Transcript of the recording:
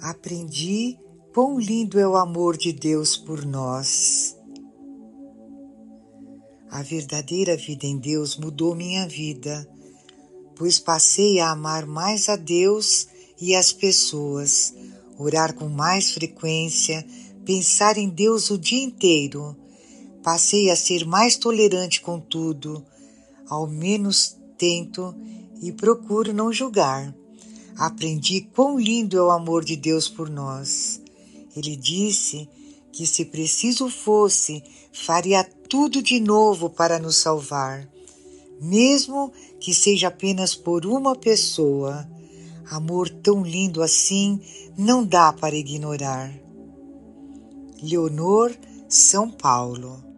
Aprendi quão lindo é o amor de Deus por nós. A verdadeira vida em Deus mudou minha vida, pois passei a amar mais a Deus e as pessoas, orar com mais frequência, pensar em Deus o dia inteiro. Passei a ser mais tolerante com tudo, ao menos tento e procuro não julgar. Aprendi quão lindo é o amor de Deus por nós. Ele disse que, se preciso fosse, faria tudo de novo para nos salvar, mesmo que seja apenas por uma pessoa. Amor tão lindo assim não dá para ignorar. Leonor, São Paulo